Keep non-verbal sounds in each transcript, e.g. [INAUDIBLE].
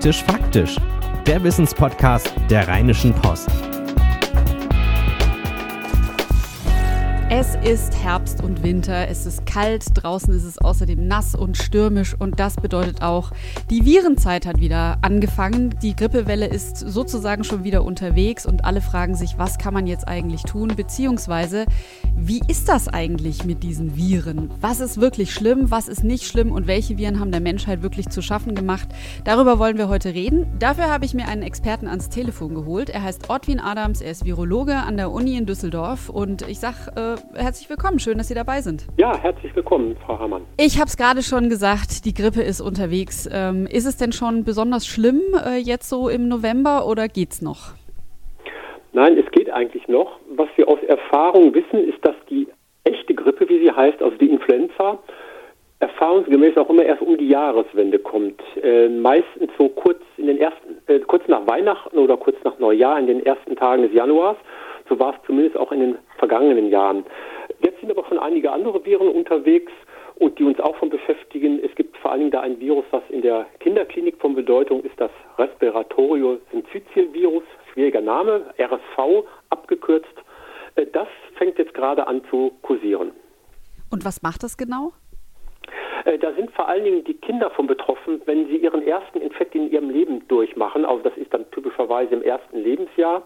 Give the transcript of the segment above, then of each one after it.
Hektisch Faktisch, der Wissenspodcast der Rheinischen Post. Es ist Herbst und Winter, es ist kalt, draußen ist es außerdem nass und stürmisch und das bedeutet auch, die Virenzeit hat wieder angefangen. Die Grippewelle ist sozusagen schon wieder unterwegs und alle fragen sich, was kann man jetzt eigentlich tun, beziehungsweise wie ist das eigentlich mit diesen Viren? Was ist wirklich schlimm, was ist nicht schlimm und welche Viren haben der Menschheit wirklich zu schaffen gemacht? Darüber wollen wir heute reden. Dafür habe ich mir einen Experten ans Telefon geholt. Er heißt Ortwin Adams, er ist Virologe an der Uni in Düsseldorf und ich sage, äh, herzlich willkommen. Schön, dass Sie dabei sind. Ja, herzlich willkommen, Frau Hamann. Ich habe es gerade schon gesagt, die Grippe ist unterwegs. Ähm, ist es denn schon besonders schlimm äh, jetzt so im November oder geht's noch? Nein, es geht eigentlich noch. Was wir aus Erfahrung wissen, ist, dass die echte Grippe, wie sie heißt, also die Influenza, erfahrungsgemäß auch immer erst um die Jahreswende kommt. Äh, meistens so kurz in den ersten, äh, kurz nach Weihnachten oder kurz nach Neujahr, in den ersten Tagen des Januars. So war es zumindest auch in den vergangenen Jahren. Jetzt sind aber schon einige andere Viren unterwegs und die uns auch von beschäftigen. Es gibt vor allen Dingen da ein Virus, was in der Kinderklinik von Bedeutung ist, das Respiratorio Syncytial Virus, schwieriger Name, RSV abgekürzt. Äh, das fängt jetzt gerade an zu kursieren. Und was macht das genau? Äh, da sind vor allen Dingen die Kinder von betroffen, wenn sie ihren ersten Infekt in ihrem Leben durchmachen. Also das ist dann typischerweise im ersten Lebensjahr.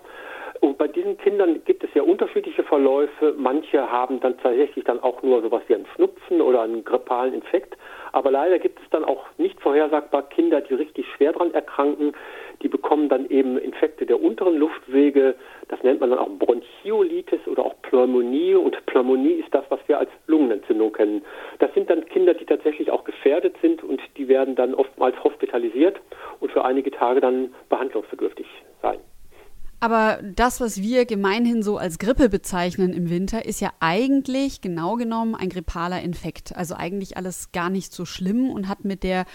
Und bei diesen Kindern gibt es ja unterschiedliche Verläufe. Manche haben dann tatsächlich dann auch nur sowas wie einen Schnupfen oder einen grippalen Infekt. Aber leider gibt es dann auch nicht vorhersagbar Kinder, die richtig schwer daran erkranken. Die bekommen dann eben Infekte der unteren Luftwege. Das nennt man dann auch Bronchiolitis oder auch Pneumonie. Und Pneumonie ist das, was wir als Lungenentzündung kennen. Das sind dann Kinder, die tatsächlich auch gefährdet sind und die werden dann oftmals hospitalisiert und für einige Tage dann behandlungsbedürftig sein. Aber das, was wir gemeinhin so als Grippe bezeichnen im Winter, ist ja eigentlich genau genommen ein grippaler Infekt. Also eigentlich alles gar nicht so schlimm und hat mit der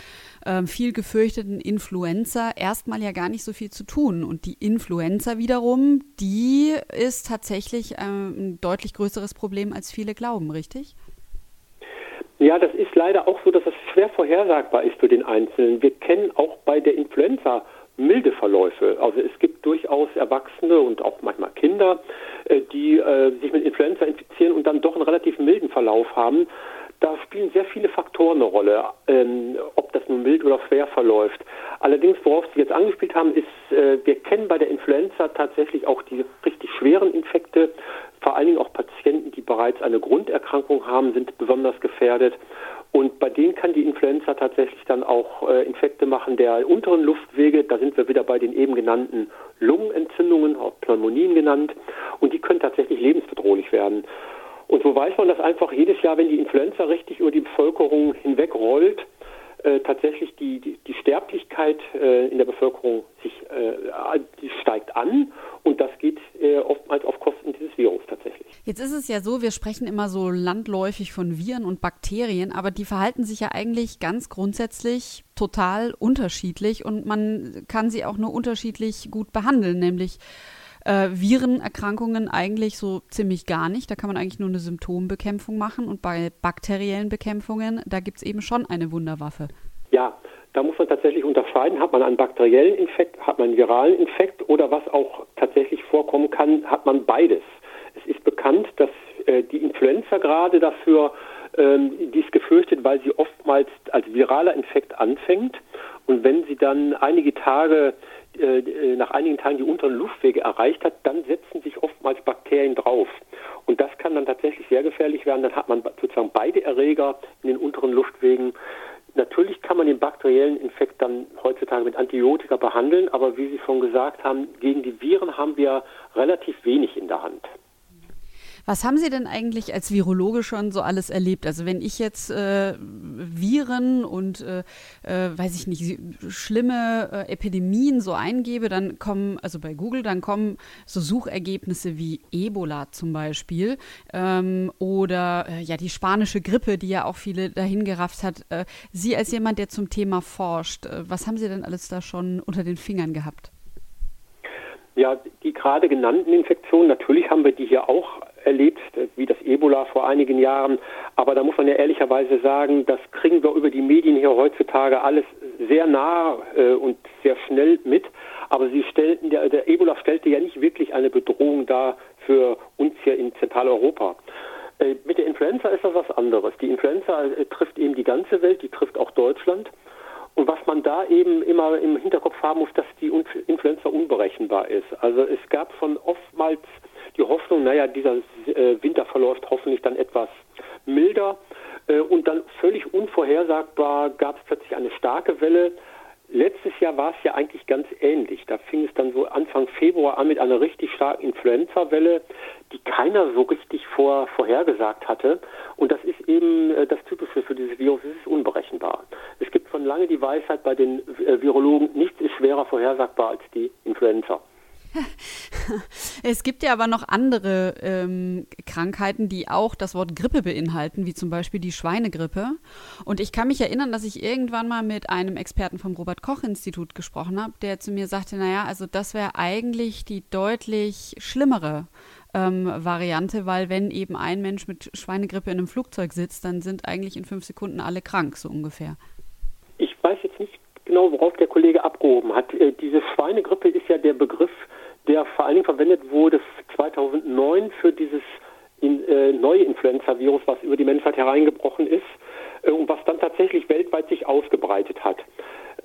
äh, viel gefürchteten Influenza erstmal ja gar nicht so viel zu tun. Und die Influenza wiederum, die ist tatsächlich äh, ein deutlich größeres Problem, als viele glauben, richtig? Ja, das ist leider auch so, dass es schwer vorhersagbar ist für den Einzelnen. Wir kennen auch bei der Influenza milde Verläufe. Also es gibt durchaus Erwachsene und auch manchmal Kinder, äh, die äh, sich mit Influenza infizieren und dann doch einen relativ milden Verlauf haben. Da spielen sehr viele Faktoren eine Rolle, ähm, ob das nun mild oder schwer verläuft. Allerdings, worauf Sie jetzt angespielt haben, ist, äh, wir kennen bei der Influenza tatsächlich auch die richtig schweren Infekte. Vor allen Dingen auch Patienten, die bereits eine Grunderkrankung haben, sind besonders gefährdet. Und bei denen kann die Influenza tatsächlich dann auch äh, Infekte machen der unteren Luftwege. Da sind wir wieder bei den eben genannten Lungenentzündungen, auch Pneumonien genannt. Und die können tatsächlich lebensbedrohlich werden. Und so weiß man das einfach jedes Jahr, wenn die Influenza richtig über die Bevölkerung hinweg rollt, äh, tatsächlich die, die, die Sterblichkeit äh, in der Bevölkerung sich äh, steigt an und das geht äh, oftmals auf Kosten dieses Virus tatsächlich. Jetzt ist es ja so, wir sprechen immer so landläufig von Viren und Bakterien, aber die verhalten sich ja eigentlich ganz grundsätzlich total unterschiedlich und man kann sie auch nur unterschiedlich gut behandeln, nämlich äh, Virenerkrankungen eigentlich so ziemlich gar nicht. Da kann man eigentlich nur eine Symptombekämpfung machen. Und bei bakteriellen Bekämpfungen, da gibt es eben schon eine Wunderwaffe. Ja, da muss man tatsächlich unterscheiden, hat man einen bakteriellen Infekt, hat man einen viralen Infekt oder was auch tatsächlich vorkommen kann, hat man beides. Es ist bekannt, dass äh, die Influenza gerade dafür, ähm, die ist gefürchtet, weil sie oftmals als viraler Infekt anfängt und wenn sie dann einige Tage äh, äh, nach einigen Tagen die unteren Luftwege erreicht hat, dann setzen sich oftmals Bakterien drauf. Und das kann dann tatsächlich sehr gefährlich werden. Dann hat man sozusagen beide Erreger in den unteren Luftwegen. Natürlich kann man den bakteriellen Infekt dann heutzutage mit Antibiotika behandeln, aber wie Sie schon gesagt haben, gegen die Viren haben wir relativ wenig in der Hand. Was haben Sie denn eigentlich als Virologe schon so alles erlebt? Also wenn ich jetzt äh, Viren und, äh, äh, weiß ich nicht, schlimme äh, Epidemien so eingebe, dann kommen, also bei Google, dann kommen so Suchergebnisse wie Ebola zum Beispiel ähm, oder äh, ja die spanische Grippe, die ja auch viele dahin gerafft hat. Sie als jemand, der zum Thema forscht, was haben Sie denn alles da schon unter den Fingern gehabt? Ja, die gerade genannten Infektionen, natürlich haben wir die hier auch erlebt, wie das Ebola vor einigen Jahren. Aber da muss man ja ehrlicherweise sagen, das kriegen wir über die Medien hier heutzutage alles sehr nah äh, und sehr schnell mit. Aber sie stellten, der, der Ebola stellte ja nicht wirklich eine Bedrohung dar für uns hier in Zentraleuropa. Äh, mit der Influenza ist das was anderes. Die Influenza äh, trifft eben die ganze Welt, die trifft auch Deutschland. Und was man da eben immer im Hinterkopf haben muss, dass die Influenza unberechenbar ist. Also es gab schon oftmals die Hoffnung, naja, dieser äh, Winter verläuft hoffentlich dann etwas milder. Äh, und dann völlig unvorhersagbar gab es plötzlich eine starke Welle. Letztes Jahr war es ja eigentlich ganz ähnlich. Da fing es dann so Anfang Februar an mit einer richtig starken Influenza-Welle, die keiner so richtig vor, vorhergesagt hatte. Und das ist eben äh, das Typische für dieses Virus, es ist unberechenbar. Es gibt schon lange die Weisheit bei den Virologen, nichts ist schwerer vorhersagbar als die Influenza. [LAUGHS] es gibt ja aber noch andere ähm, Krankheiten, die auch das Wort Grippe beinhalten, wie zum Beispiel die Schweinegrippe. Und ich kann mich erinnern, dass ich irgendwann mal mit einem Experten vom Robert-Koch-Institut gesprochen habe, der zu mir sagte, naja, also das wäre eigentlich die deutlich schlimmere ähm, Variante, weil wenn eben ein Mensch mit Schweinegrippe in einem Flugzeug sitzt, dann sind eigentlich in fünf Sekunden alle krank, so ungefähr. Ich weiß jetzt nicht genau, worauf der Kollege abgehoben hat. Äh, diese Schweinegrippe ist ja der Begriff, der vor allen Dingen verwendet wurde 2009 für dieses in, äh, neue Influenza-Virus, was über die Menschheit hereingebrochen ist äh, und was dann tatsächlich weltweit sich ausgebreitet hat.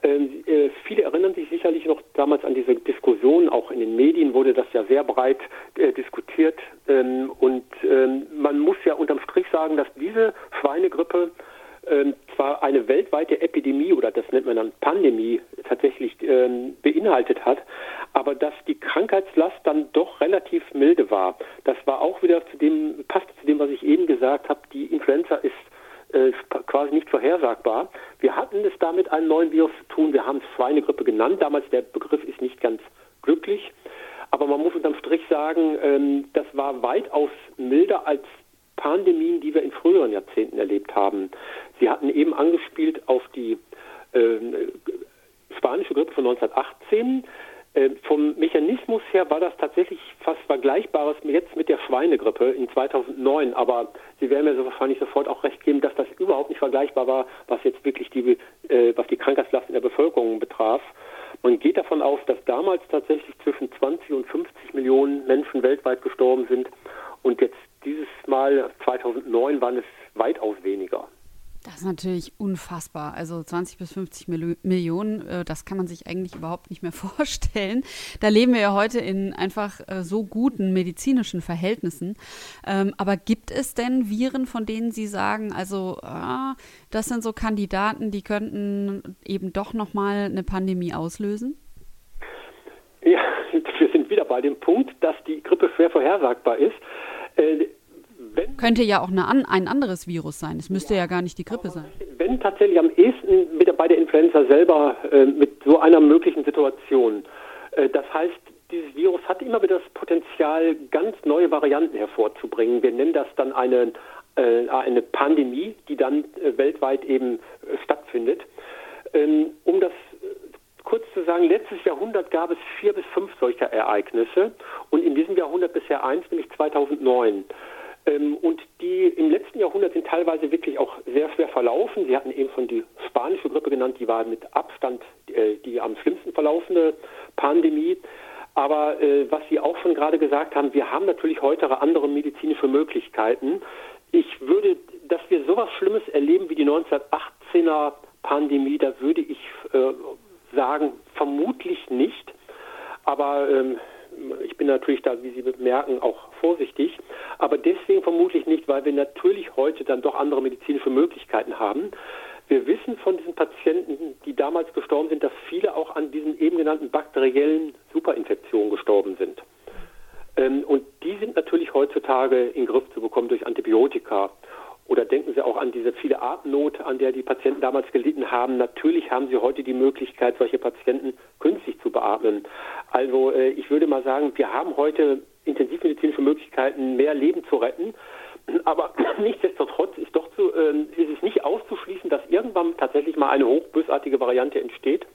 Ähm, äh, viele erinnern sich sicherlich noch damals an diese Diskussion, auch in den Medien wurde das ja sehr breit äh, diskutiert. Ähm, und ähm, man muss ja unterm Strich sagen, dass diese Schweinegrippe ähm, zwar eine weltweite Epidemie oder das nennt man dann Pandemie tatsächlich ähm, beinhaltet hat, aber dass die Krankheitslast dann doch relativ milde war. Das war auch wieder zu dem, passt zu dem, was ich eben gesagt habe, die Influenza ist äh, quasi nicht vorhersagbar. Wir hatten es damit einen neuen Virus zu tun, wir haben es Schweinegrippe genannt, damals der Begriff ist nicht ganz glücklich, aber man muss unterm Strich sagen, ähm, das war weitaus milder als Pandemien, die wir in früheren Jahrzehnten erlebt haben. Sie hatten eben angespielt auf die äh, spanische Grippe von 1918. Äh, vom Mechanismus her war das tatsächlich fast Vergleichbares jetzt mit der Schweinegrippe in 2009. Aber Sie werden mir so wahrscheinlich sofort auch recht geben, dass das überhaupt nicht vergleichbar war, was jetzt wirklich die, äh, was die Krankheitslast in der Bevölkerung betraf. Man geht davon aus, dass damals tatsächlich zwischen 20 und 50 Millionen Menschen weltweit gestorben sind und jetzt dieses Mal 2009 waren es weitaus weniger. Das ist natürlich unfassbar. Also 20 bis 50 Millionen, äh, das kann man sich eigentlich überhaupt nicht mehr [LAUGHS] vorstellen. Da leben wir ja heute in einfach äh, so guten medizinischen Verhältnissen. Ähm, aber gibt es denn Viren, von denen Sie sagen, also ah, das sind so Kandidaten, die könnten eben doch nochmal eine Pandemie auslösen? Ja, [LAUGHS] wir sind wieder bei dem Punkt, dass die Grippe schwer vorhersagbar ist. Äh, Könnte ja auch eine, ein anderes Virus sein. Es müsste ja, ja gar nicht die Grippe sein. Wenn tatsächlich am ehesten mit, bei der Influenza selber äh, mit so einer möglichen Situation. Äh, das heißt, dieses Virus hat immer wieder das Potenzial, ganz neue Varianten hervorzubringen. Wir nennen das dann eine, äh, eine Pandemie, die dann äh, weltweit eben äh, stattfindet. Ähm, um das kurz zu sagen, letztes Jahrhundert gab es vier bis fünf solcher Ereignisse und in diesem Jahrhundert bisher eins, nämlich 2009. Ähm, und die im letzten Jahrhundert sind teilweise wirklich auch sehr schwer verlaufen. Sie hatten eben schon die spanische Grippe genannt, die war mit Abstand äh, die am schlimmsten verlaufende Pandemie. Aber äh, was Sie auch schon gerade gesagt haben, wir haben natürlich heute andere medizinische Möglichkeiten. Ich würde, dass wir sowas Schlimmes erleben wie die 1918er Pandemie, da würde ich äh, sagen, vermutlich nicht. Aber ähm, ich bin natürlich da, wie Sie bemerken, auch vorsichtig. Aber deswegen vermutlich nicht, weil wir natürlich heute dann doch andere medizinische Möglichkeiten haben. Wir wissen von diesen Patienten, die damals gestorben sind, dass viele auch an diesen eben genannten bakteriellen Superinfektionen gestorben sind. Ähm, und die sind natürlich heutzutage in den Griff zu bekommen durch Antibiotika. Oder denken Sie auch an diese viele Atemnot, an der die Patienten damals gelitten haben. Natürlich haben Sie heute die Möglichkeit, solche Patienten künstlich zu beatmen. Also äh, ich würde mal sagen, wir haben heute intensivmedizinische Möglichkeiten, mehr Leben zu retten. Aber [CLEARS THROAT] nichtsdestotrotz ist, doch zu, äh, ist es nicht auszuschließen, dass irgendwann tatsächlich mal eine hochbösartige Variante entsteht,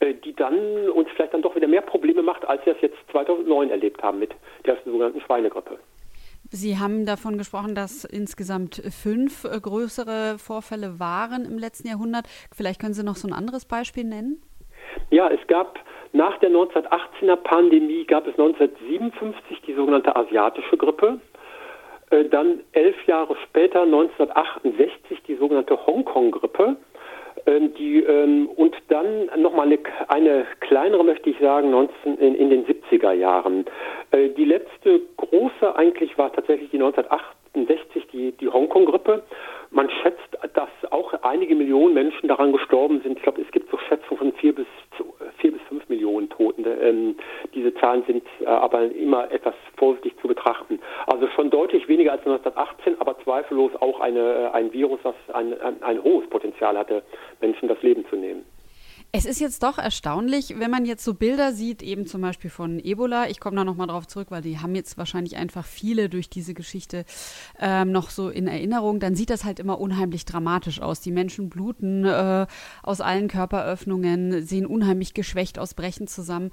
äh, die dann uns vielleicht dann doch wieder mehr Probleme macht, als wir es jetzt 2009 erlebt haben mit der sogenannten Schweinegrippe. Sie haben davon gesprochen, dass insgesamt fünf äh, größere Vorfälle waren im letzten Jahrhundert. Vielleicht können Sie noch so ein anderes Beispiel nennen? Ja, es gab nach der 1918er Pandemie gab es 1957 die sogenannte asiatische Grippe. Äh, dann elf Jahre später, 1968, die sogenannte Hongkong-Grippe. Ähm, die, ähm, und dann nochmal eine, eine kleinere, möchte ich sagen, 19, in, in den 70er Jahren. Äh, die letzte große eigentlich war tatsächlich die 1968, die, die Hongkong-Grippe. Man schätzt, dass auch einige Millionen Menschen daran gestorben sind. Ich glaube, es gibt so Schätzungen von vier bis, vier bis fünf Millionen Toten. Ähm, diese Zahlen sind äh, aber immer etwas vorsichtig zu betrachten. Also schon deutlich weniger als 1918, aber zweifellos auch eine, äh, ein Virus, das ein, ein, ein hohes Potenzial hatte, Menschen das Leben zu nehmen. Es ist jetzt doch erstaunlich, wenn man jetzt so Bilder sieht, eben zum Beispiel von Ebola. Ich komme da nochmal drauf zurück, weil die haben jetzt wahrscheinlich einfach viele durch diese Geschichte ähm, noch so in Erinnerung. Dann sieht das halt immer unheimlich dramatisch aus. Die Menschen bluten äh, aus allen Körperöffnungen, sehen unheimlich geschwächt aus, brechen zusammen.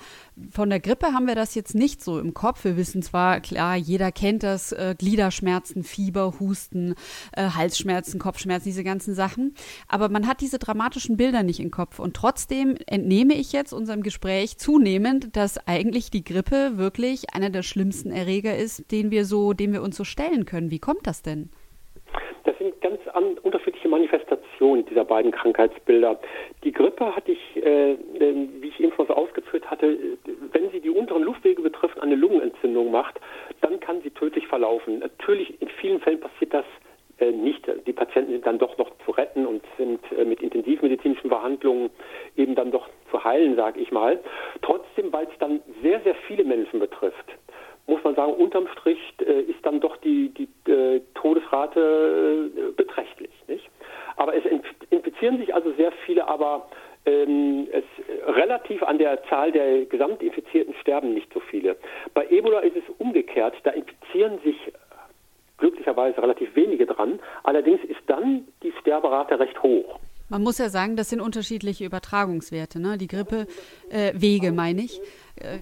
Von der Grippe haben wir das jetzt nicht so im Kopf. Wir wissen zwar, klar, jeder kennt das, äh, Gliederschmerzen, Fieber, Husten, äh, Halsschmerzen, Kopfschmerzen, diese ganzen Sachen. Aber man hat diese dramatischen Bilder nicht im Kopf. Und trotzdem trotzdem entnehme ich jetzt unserem Gespräch zunehmend, dass eigentlich die Grippe wirklich einer der schlimmsten Erreger ist, den wir so, dem wir uns so stellen können. Wie kommt das denn? Das sind ganz unterschiedliche Manifestationen dieser beiden Krankheitsbilder. Die Grippe hatte ich, äh, äh, wie ich eben schon so ausgeführt hatte, wenn sie die unteren Luftwege betrifft, eine Lungenentzündung macht, dann kann sie tödlich verlaufen. Natürlich, in vielen Fällen passiert das nicht. Die Patienten sind dann doch noch zu retten und sind äh, mit intensivmedizinischen Behandlungen eben dann doch zu heilen, sage ich mal. Trotzdem, weil es dann sehr, sehr viele Menschen betrifft, muss man sagen, unterm Strich äh, ist dann doch die, die äh, Todesrate äh, beträchtlich. Nicht? Aber es infizieren sich also sehr viele, aber ähm, es, relativ an der Zahl der Gesamtinfizierten sterben nicht so viele. Bei Ebola ist es umgekehrt, da infizieren sich glücklicherweise relativ wenige. Allerdings ist dann die Sterberate recht hoch. Man muss ja sagen, das sind unterschiedliche Übertragungswerte. Ne? Die Grippewege, äh, meine ich. Äh,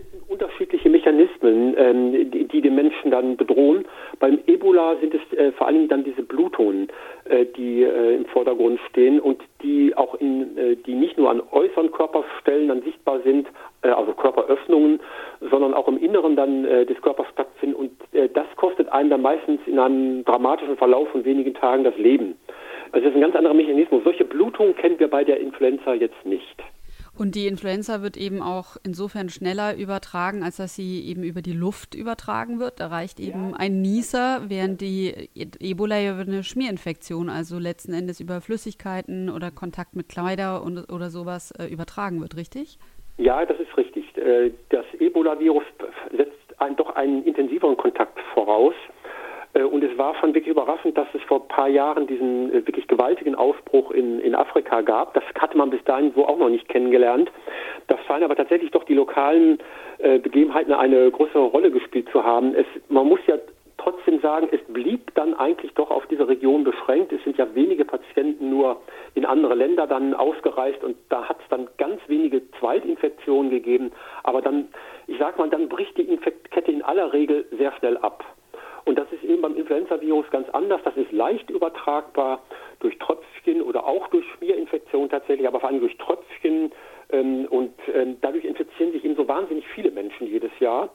Mechanismen, ähm, die, die, den Menschen dann bedrohen. Beim Ebola sind es äh, vor allem dann diese Blutungen, äh, die äh, im Vordergrund stehen und die auch in, äh, die nicht nur an äußeren Körperstellen dann sichtbar sind, also Körperöffnungen, sondern auch im Inneren dann des Körpers stattfinden. Und das kostet einen dann meistens in einem dramatischen Verlauf von wenigen Tagen das Leben. Also das ist ein ganz anderer Mechanismus. Solche Blutungen kennen wir bei der Influenza jetzt nicht. Und die Influenza wird eben auch insofern schneller übertragen, als dass sie eben über die Luft übertragen wird. Da reicht eben ja. ein Nieser, während die Ebola ja über eine Schmierinfektion, also letzten Endes über Flüssigkeiten oder Kontakt mit Kleider und, oder sowas äh, übertragen wird, richtig? Ja, das ist richtig. Äh, das Ebola-Virus setzt einen, doch einen intensiveren Kontakt voraus. Äh, und es war schon wirklich überraschend, dass es vor ein paar Jahren diesen äh, wirklich gewaltigen Ausbruch in, in Afrika gab. Das hatte man bis dahin so auch noch nicht kennengelernt. Das scheinen aber tatsächlich doch die lokalen äh, Begebenheiten eine größere Rolle gespielt zu haben. Es, man muss ja trotzdem sagen, es blieb dann eigentlich doch auf diese Region beschränkt. Es sind ja wenige Patienten nur in andere Länder dann ausgereist und da hat es dann ganz wenige Zweitinfektionen gegeben. Aber dann, ich sag mal, dann bricht die Infektkette in aller Regel sehr schnell ab. Und das ist eben beim Influenza-Virus ganz anders. Das ist leicht übertragbar durch Tröpfchen oder auch durch Schmierinfektion tatsächlich, aber vor allem durch Tröpfchen. Ähm, und ähm, dadurch infizieren sich eben so wahnsinnig viele Menschen jedes Jahr.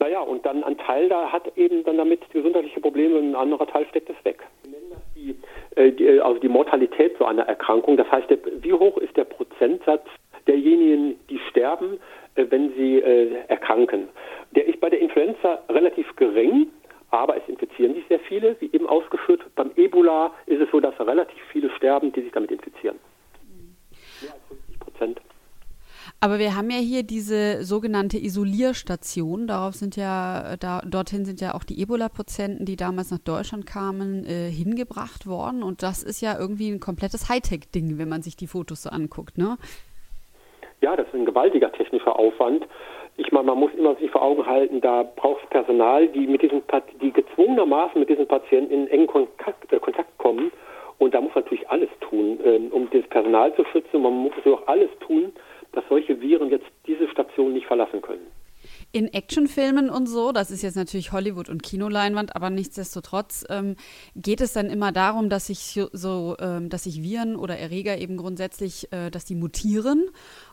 Naja, und dann ein Teil da hat eben dann damit gesundheitliche Probleme und ein anderer Teil steckt es weg. Die, äh, die, äh, also die Mortalität so einer Erkrankung. Das heißt, der, wie hoch ist der Prozentsatz derjenigen, die sterben, äh, wenn sie äh, erkranken? Der ist bei der Influenza relativ gering aber es infizieren sich sehr viele, wie eben ausgeführt. Beim Ebola ist es so, dass relativ viele sterben, die sich damit infizieren. Mehr als 50 Prozent. Aber wir haben ja hier diese sogenannte Isolierstation. Darauf sind ja, da, dorthin sind ja auch die Ebola-Patienten, die damals nach Deutschland kamen, äh, hingebracht worden. Und das ist ja irgendwie ein komplettes Hightech-Ding, wenn man sich die Fotos so anguckt, ne? Ja, das ist ein gewaltiger technischer Aufwand ich meine, man muss immer sich vor Augen halten, da braucht es Personal, die mit diesen, die gezwungenermaßen mit diesen Patienten in engen Kontakt, äh, Kontakt kommen. Und da muss man natürlich alles tun, ähm, um das Personal zu schützen. Man muss auch alles tun, dass solche Viren jetzt diese Station nicht verlassen können. In Actionfilmen und so, das ist jetzt natürlich Hollywood und Kinoleinwand, aber nichtsdestotrotz ähm, geht es dann immer darum, dass sich so, ähm, dass sich Viren oder Erreger eben grundsätzlich, äh, dass die mutieren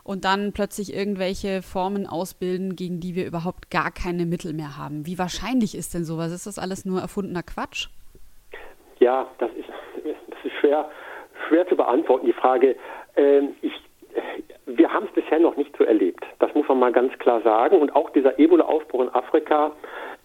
und dann plötzlich irgendwelche Formen ausbilden, gegen die wir überhaupt gar keine Mittel mehr haben. Wie wahrscheinlich ist denn sowas? Ist das alles nur erfundener Quatsch? Ja, das ist, das ist schwer, schwer zu beantworten, die Frage. Ähm, ich wir haben es bisher noch nicht so erlebt. Das muss man mal ganz klar sagen. Und auch dieser Ebola-Ausbruch in Afrika,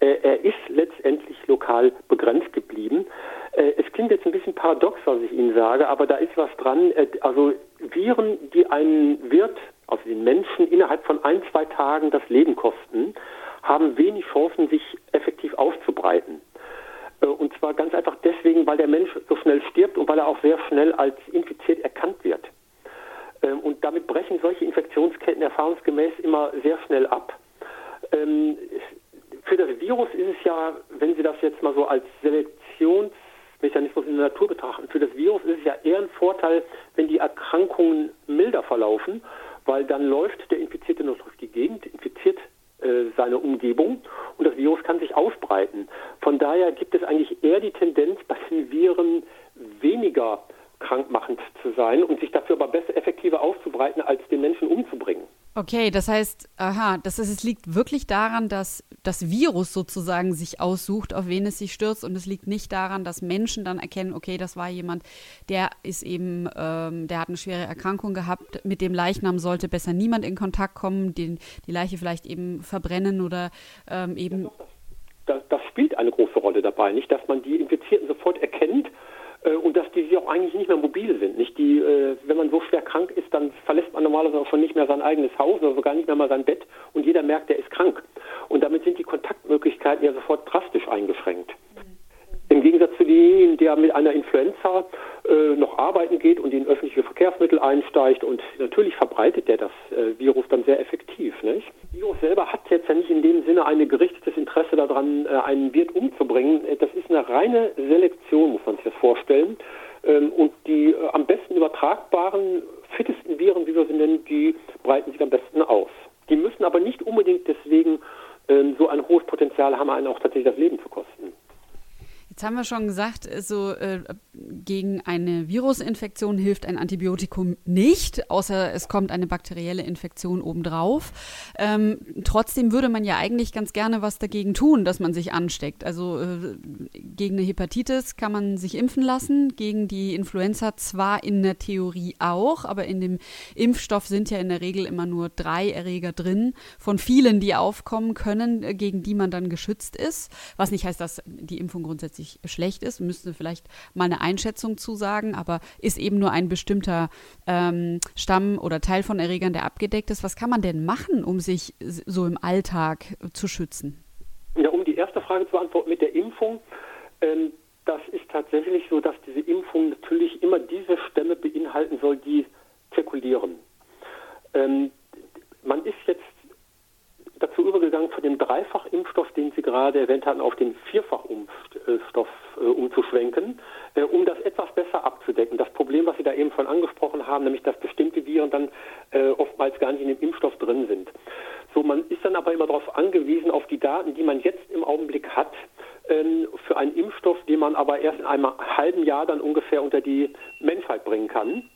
äh, er ist letztendlich lokal begrenzt geblieben. Äh, es klingt jetzt ein bisschen paradox, was ich Ihnen sage, aber da ist was dran. Äh, also Viren, die einen Wirt, also den Menschen, innerhalb von ein, zwei Tagen das Leben kosten, haben wenig Chancen, sich effektiv auszubreiten. Äh, und zwar ganz einfach deswegen, weil der Mensch so schnell stirbt und weil er auch sehr schnell als infiziert brechen solche Infektionsketten erfahrungsgemäß immer sehr schnell ab. Ähm, für das Virus ist es ja, wenn Sie das jetzt mal so als Selektionsmechanismus in der Natur betrachten, für das Virus ist es ja eher ein Vorteil, wenn die Erkrankungen milder verlaufen, weil dann läuft der Infizierte noch durch die Gegend, infiziert äh, seine Umgebung und das Virus kann sich ausbreiten. Von daher gibt es eigentlich eher die Tendenz, bei den Viren weniger krankmachend zu sein und sich dafür aber besser effektiver auszubreiten, als den Menschen umzubringen. Okay, das heißt, aha, das heißt, es liegt wirklich daran, dass das Virus sozusagen sich aussucht, auf wen es sich stürzt, und es liegt nicht daran, dass Menschen dann erkennen, okay, das war jemand, der ist eben, ähm, der hat eine schwere Erkrankung gehabt, mit dem Leichnam sollte besser niemand in Kontakt kommen, den, die Leiche vielleicht eben verbrennen oder ähm, eben. Das, das spielt eine große Rolle dabei, nicht, dass man die Infizierten sofort erkennt und dass die auch eigentlich nicht mehr mobil sind. Nicht die, äh, wenn man so schwer krank ist, dann verlässt man normalerweise auch schon nicht mehr sein eigenes Haus oder sogar nicht mehr mal sein Bett und jeder merkt, der ist krank. Und damit sind die Kontaktmöglichkeiten ja sofort drastisch eingeschränkt. Im Gegensatz zu demjenigen, der mit einer Influenza äh, noch arbeiten geht und in öffentliche Verkehrsmittel einsteigt und natürlich verbreitet der das äh, Virus dann sehr effektiv. Nicht? Das Virus selber hat jetzt ja nicht in dem Sinne ein gerichtetes Interesse daran, äh, einen Wirt umzubringen. Äh, das ist eine reine Selektion, muss man sich das vorstellen. Ähm, und die äh, am besten übertragbaren, fittesten Viren, wie wir sie nennen, die breiten sich am besten aus. Die müssen aber nicht unbedingt deswegen ähm, so ein hohes Potenzial haben, einen auch tatsächlich das Leben zu kosten. Jetzt haben wir schon gesagt, so äh, gegen eine Virusinfektion hilft ein Antibiotikum nicht, außer es kommt eine bakterielle Infektion obendrauf. Ähm, trotzdem würde man ja eigentlich ganz gerne was dagegen tun, dass man sich ansteckt. Also äh, gegen eine Hepatitis kann man sich impfen lassen, gegen die Influenza zwar in der Theorie auch, aber in dem Impfstoff sind ja in der Regel immer nur drei Erreger drin, von vielen, die aufkommen können, äh, gegen die man dann geschützt ist. Was nicht heißt, dass die Impfung grundsätzlich schlecht ist, müsste vielleicht mal eine Einschätzung zu sagen, aber ist eben nur ein bestimmter ähm, Stamm oder Teil von Erregern, der abgedeckt ist. Was kann man denn machen, um sich so im Alltag zu schützen? Ja, um die erste Frage zu beantworten mit der Impfung. Ähm, das ist tatsächlich so, dass diese Impfung natürlich immer diese Stämme beinhalten soll, die zirkulieren. Ähm, man ist jetzt dazu übergegangen, von dem Dreifachimpfstoff, den Sie gerade erwähnt hatten, auf den Vierfachimpfstoff äh, umzuschwenken, äh, um das etwas besser abzudecken. Das Problem, was Sie da eben schon angesprochen haben, nämlich dass bestimmte Viren dann äh, oftmals gar nicht in dem Impfstoff drin sind. So, man ist dann aber immer darauf angewiesen, auf die Daten, die man jetzt im Augenblick hat, ähm, für einen Impfstoff, den man aber erst in einem halben Jahr dann ungefähr unter die Menschheit bringen kann.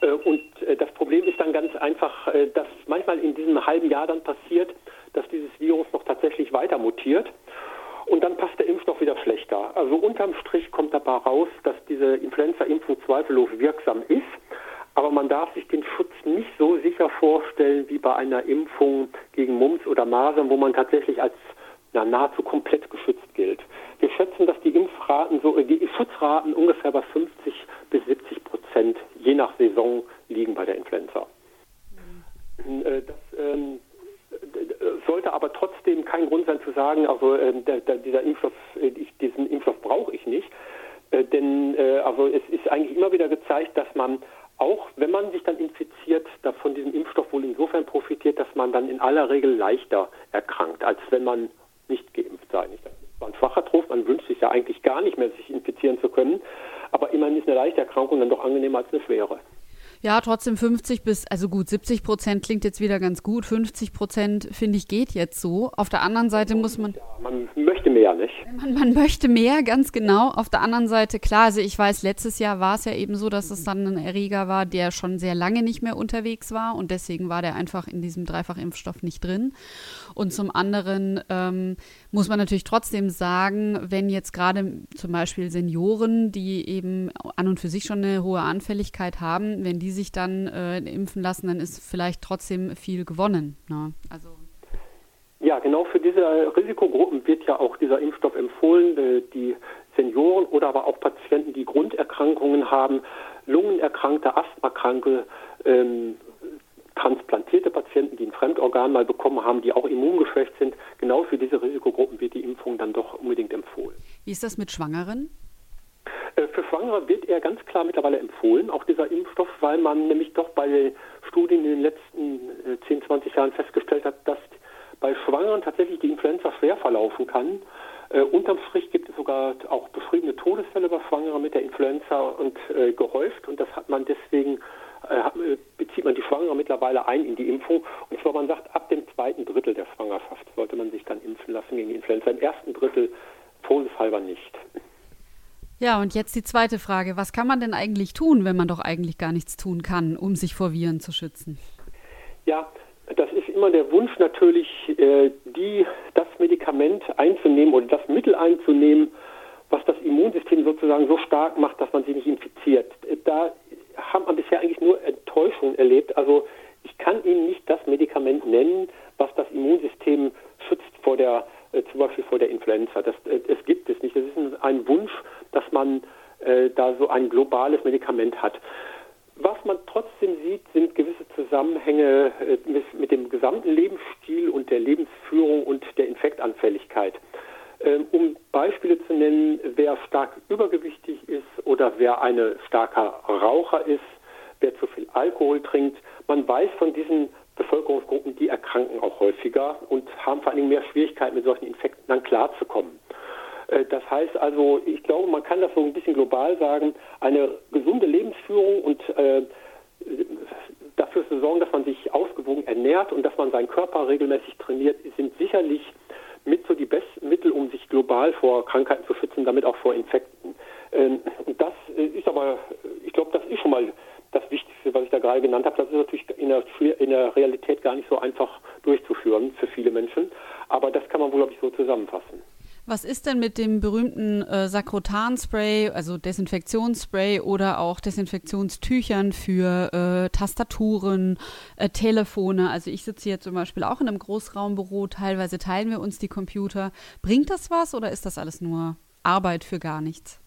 Äh, und äh, das Problem ist dann ganz einfach, äh, dass manchmal in diesem halben Jahr dann passiert, dass dieses Virus noch tatsächlich weiter mutiert. Und dann passt der Impfstoff wieder schlechter. Also unterm Strich kommt dabei raus, dass diese Influenza-Impfung zweifellos wirksam ist. Aber man darf sich den Schutz nicht so sicher vorstellen wie bei einer Impfung gegen Mumps oder Masern, wo man tatsächlich als na, nahezu komplett geschützt gilt. Wir schätzen, dass die Impfraten so, die Schutzraten ungefähr bei 50 bis 70 Prozent je nach Saison liegen bei der Influenza. Mhm. Das ähm, sollte aber trotzdem kein Grund sein zu sagen, also äh, der, der, dieser Impfstoff, äh, ich, diesen Impfstoff brauche ich nicht. Äh, denn äh, also es ist eigentlich immer wieder gezeigt, dass man auch wenn man sich dann infiziert, von diesem Impfstoff wohl insofern profitiert, dass man dann in aller Regel leichter erkrankt, als wenn man nicht geimpft sei. Zwar ein schwacher Trost, man wünscht sich ja eigentlich gar nicht mehr, sich infizieren zu können, aber immerhin ist eine leichte Erkrankung dann doch angenehmer als eine schwere. Ja, trotzdem 50 bis, also gut, 70 Prozent klingt jetzt wieder ganz gut. 50 Prozent, finde ich, geht jetzt so. Auf der anderen Seite muss man. Ja, man möchte mehr, nicht? Man, man, möchte mehr, ganz genau. Auf der anderen Seite, klar, also ich weiß, letztes Jahr war es ja eben so, dass es dann ein Erreger war, der schon sehr lange nicht mehr unterwegs war und deswegen war der einfach in diesem Dreifachimpfstoff nicht drin. Und zum anderen ähm, muss man natürlich trotzdem sagen, wenn jetzt gerade zum Beispiel Senioren, die eben an und für sich schon eine hohe Anfälligkeit haben, wenn die sich dann äh, impfen lassen, dann ist vielleicht trotzdem viel gewonnen. Ne? Also ja, genau für diese Risikogruppen wird ja auch dieser Impfstoff empfohlen. Äh, die Senioren oder aber auch Patienten, die Grunderkrankungen haben, Lungenerkrankte, Asthmakranke, ähm, transplantierte Patienten, die ein Fremdorgan mal bekommen haben, die auch immungeschwächt sind. Genau für diese Risikogruppen wird die Impfung dann doch unbedingt empfohlen. Wie ist das mit Schwangeren? Äh, für Schwangere wird er ganz klar mittlerweile empfohlen, auch dieser Impfstoff, weil man nämlich doch bei Studien in den letzten 10, äh, 20 Jahren festgestellt hat, dass bei Schwangeren tatsächlich die Influenza schwer verlaufen kann. Äh, unterm Strich gibt es sogar auch beschriebene Todesfälle bei Schwangeren mit der Influenza und äh, gehäuft und das hat man deswegen äh, hat, äh, bezieht man die Schwangere mittlerweile ein in die Impfung und zwar man sagt ab dem zweiten Drittel der Schwangerschaft sollte man sich dann impfen lassen gegen die Influenza. Im ersten Drittel todeshalber nicht. Ja, und jetzt die zweite Frage. Was kann man denn eigentlich tun, wenn man doch eigentlich gar nichts tun kann, um sich vor Viren zu schützen? Ja, das ist immer der Wunsch natürlich, äh, die, das Medikament einzunehmen oder das Mittel einzunehmen, was das Immunsystem sozusagen so stark macht, dass man sich nicht infiziert. Da hat man bisher eigentlich nur Enttäuschung erlebt. Also ich kann Ihnen nicht das Medikament nennen, was das Immunsystem schützt vor der, äh, zum Beispiel vor der Influenza. Das, äh, es gibt es nicht. Es ist ein Wunsch, dass man äh, da so ein globales Medikament hat. Was man trotzdem sieht, sind gewisse Zusammenhänge äh, mit, dem gesamten Lebensstil und der Lebensführung und der Infektanfälligkeit. Ähm, um Beispiele zu nennen, wer stark übergewichtig ist oder wer ein starker Raucher ist, wer zu viel Alkohol trinkt, man weiß von diesen Bevölkerungsgruppen, die erkranken auch häufiger und haben vor allen Dingen mehr Schwierigkeiten, mit solchen Infekten dann klarzukommen. Äh, das heißt also, ich glaube, man kann das so ein bisschen global sagen, eine gesunde Lebensführung und äh, dafür zu sorgen, dass man sich ausgewogen ernährt und dass man seinen Körper regelmäßig trainiert, sind sicherlich mit so die besten Mittel, um sich global vor Krankheiten zu schützen, damit auch vor Infekten. Ähm, und das äh, ist aber, ich glaube, das ist schon mal das Wichtigste, was ich da gerade genannt habe. Das ist natürlich in der, in der Realität gar nicht so einfach durchzuführen für viele Menschen. Aber das kann man wohl, glaube ich, so zusammenfassen. Was ist denn mit dem berühmten äh, Sakrotan-Spray, also Desinfektionsspray oder auch Desinfektionstüchern für äh, Tastaturen, äh, Telefone? Also ich sitze hier zum Beispiel auch in einem Großraumbüro, teilweise teilen wir uns die Computer. Bringt das was oder ist das alles nur Arbeit für gar nichts?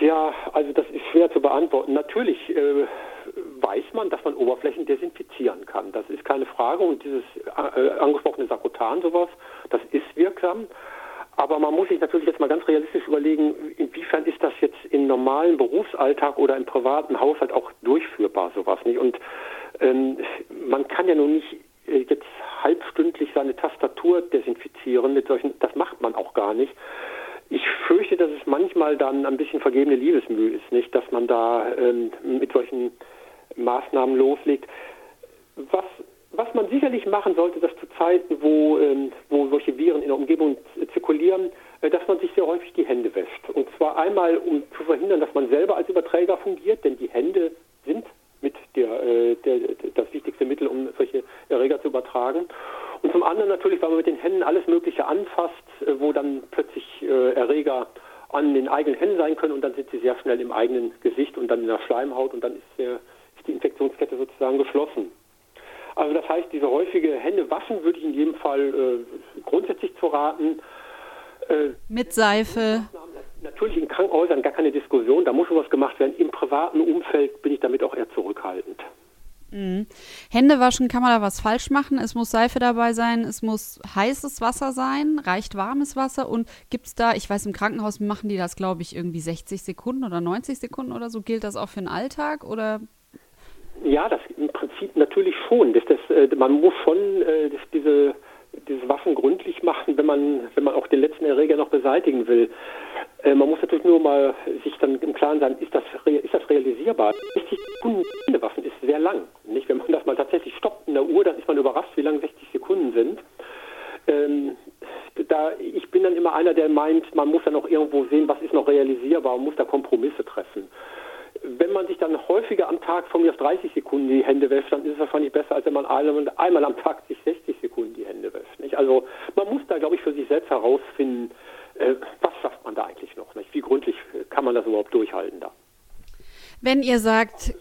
Tja, also das ist schwer zu beantworten. Natürlich äh, weiß man, dass man Oberflächen desinfizieren kann. Das ist keine Frage. Und dieses äh, angesprochene Sakrotan, sowas, das ist wirksam. Aber man muss sich natürlich jetzt mal ganz realistisch überlegen, inwiefern ist das jetzt im normalen Berufsalltag oder im privaten Haushalt auch durchführbar, sowas nicht. Und ähm, man kann ja nun nicht äh, jetzt halbstündlich seine Tastatur desinfizieren mit solchen, das macht man auch gar nicht. Ich fürchte, dass es manchmal dann ein bisschen vergebene Liebesmühe ist, nicht, dass man da ähm, mit solchen Maßnahmen loslegt. Was was man sicherlich machen sollte, dass zu Zeiten, wo, ähm, wo solche Viren in der Umgebung zirkulieren, äh, dass man sich sehr häufig die Hände wäscht. Und zwar einmal, um zu verhindern, dass man selber als Überträger fungiert, denn die Hände sind mit der, äh, der, das wichtigste Mittel, um solche Erreger zu übertragen. Und zum anderen Händen alles Mögliche anfasst, äh, wo dann plötzlich äh, Erreger an den eigenen Händen sein können und dann sind sie sehr schnell im eigenen Gesicht und dann in der Schleimhaut und dann ist, äh, ist die Infektionskette sozusagen geschlossen. Also das heißt, diese häufige Hände waschen würde ich in jedem Fall äh, grundsätzlich zu raten. Äh, Mit Seife. Natürlich in Krankenhäusern gar keine Diskussion, da muss sowas gemacht werden. Im privaten Umfeld bin ich damit auch eher zurückhaltend. Mhm. Hände waschen, kann man da was falsch machen? Es muss Seife dabei sein, es muss heißes Wasser sein, reicht warmes Wasser und gibt es da, ich weiß, im Krankenhaus machen die das, glaube ich, irgendwie 60 Sekunden oder 90 Sekunden oder so. Gilt das auch für den Alltag oder ja, das im Prinzip natürlich schon. Das, das, äh, man muss schon äh, das, diese, dieses Waschen gründlich machen, wenn man, wenn man auch den letzten Erreger noch beseitigen will. Äh, man muss natürlich nur mal sich dann im Klaren sein, ist das, ist das realisierbar? 60 Sekunden Händewaschen ist sehr lang. Nicht? Wenn man das mal tatsächlich stoppt in der Uhr, dann ist man überrascht, wie lang 60 Sekunden sind. Ähm, da, ich bin dann immer einer, der meint, man muss dann noch irgendwo sehen, was ist noch realisierbar und muss da Kompromisse treffen. Wenn man sich dann häufiger am Tag von mir auf 30 Sekunden die Hände wäscht, dann ist es wahrscheinlich besser, als wenn man einmal am Tag sich 60 Sekunden die Hände wäscht. Nicht? Also man muss da, glaube ich, für sich selbst herausfinden, was schafft man da eigentlich noch? Nicht? Wie gründlich kann man das überhaupt durchhalten da? Wenn ihr sagt.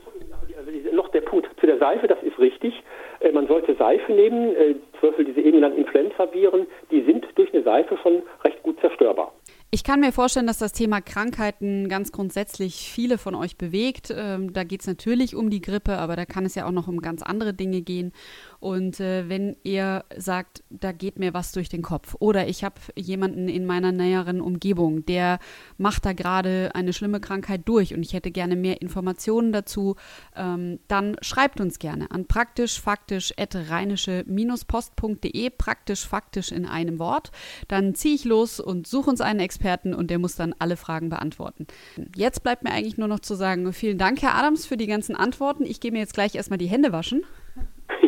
Noch der Punkt zu der Seife, das ist richtig. Äh, man sollte Seife nehmen, äh, zum Beispiel diese eben genannten Influenza-Viren, die sind durch eine Seife schon recht gut zerstörbar. Ich kann mir vorstellen, dass das Thema Krankheiten ganz grundsätzlich viele von euch bewegt. Ähm, da geht es natürlich um die Grippe, aber da kann es ja auch noch um ganz andere Dinge gehen. Und äh, wenn ihr sagt, da geht mir was durch den Kopf oder ich habe jemanden in meiner näheren Umgebung, der macht da gerade eine schlimme Krankheit durch und ich hätte gerne mehr Informationen dazu, ähm, dann schreibt uns gerne an praktisch-faktisch-rheinische-post.de, praktisch-faktisch in einem Wort. Dann ziehe ich los und suche uns einen Experten und der muss dann alle Fragen beantworten. Jetzt bleibt mir eigentlich nur noch zu sagen, vielen Dank, Herr Adams, für die ganzen Antworten. Ich gehe mir jetzt gleich erstmal die Hände waschen.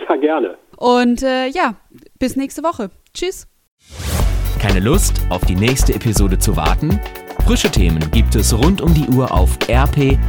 Ja, gerne. Und äh, ja, bis nächste Woche. Tschüss. Keine Lust, auf die nächste Episode zu warten? Frische Themen gibt es rund um die Uhr auf rp-online.de.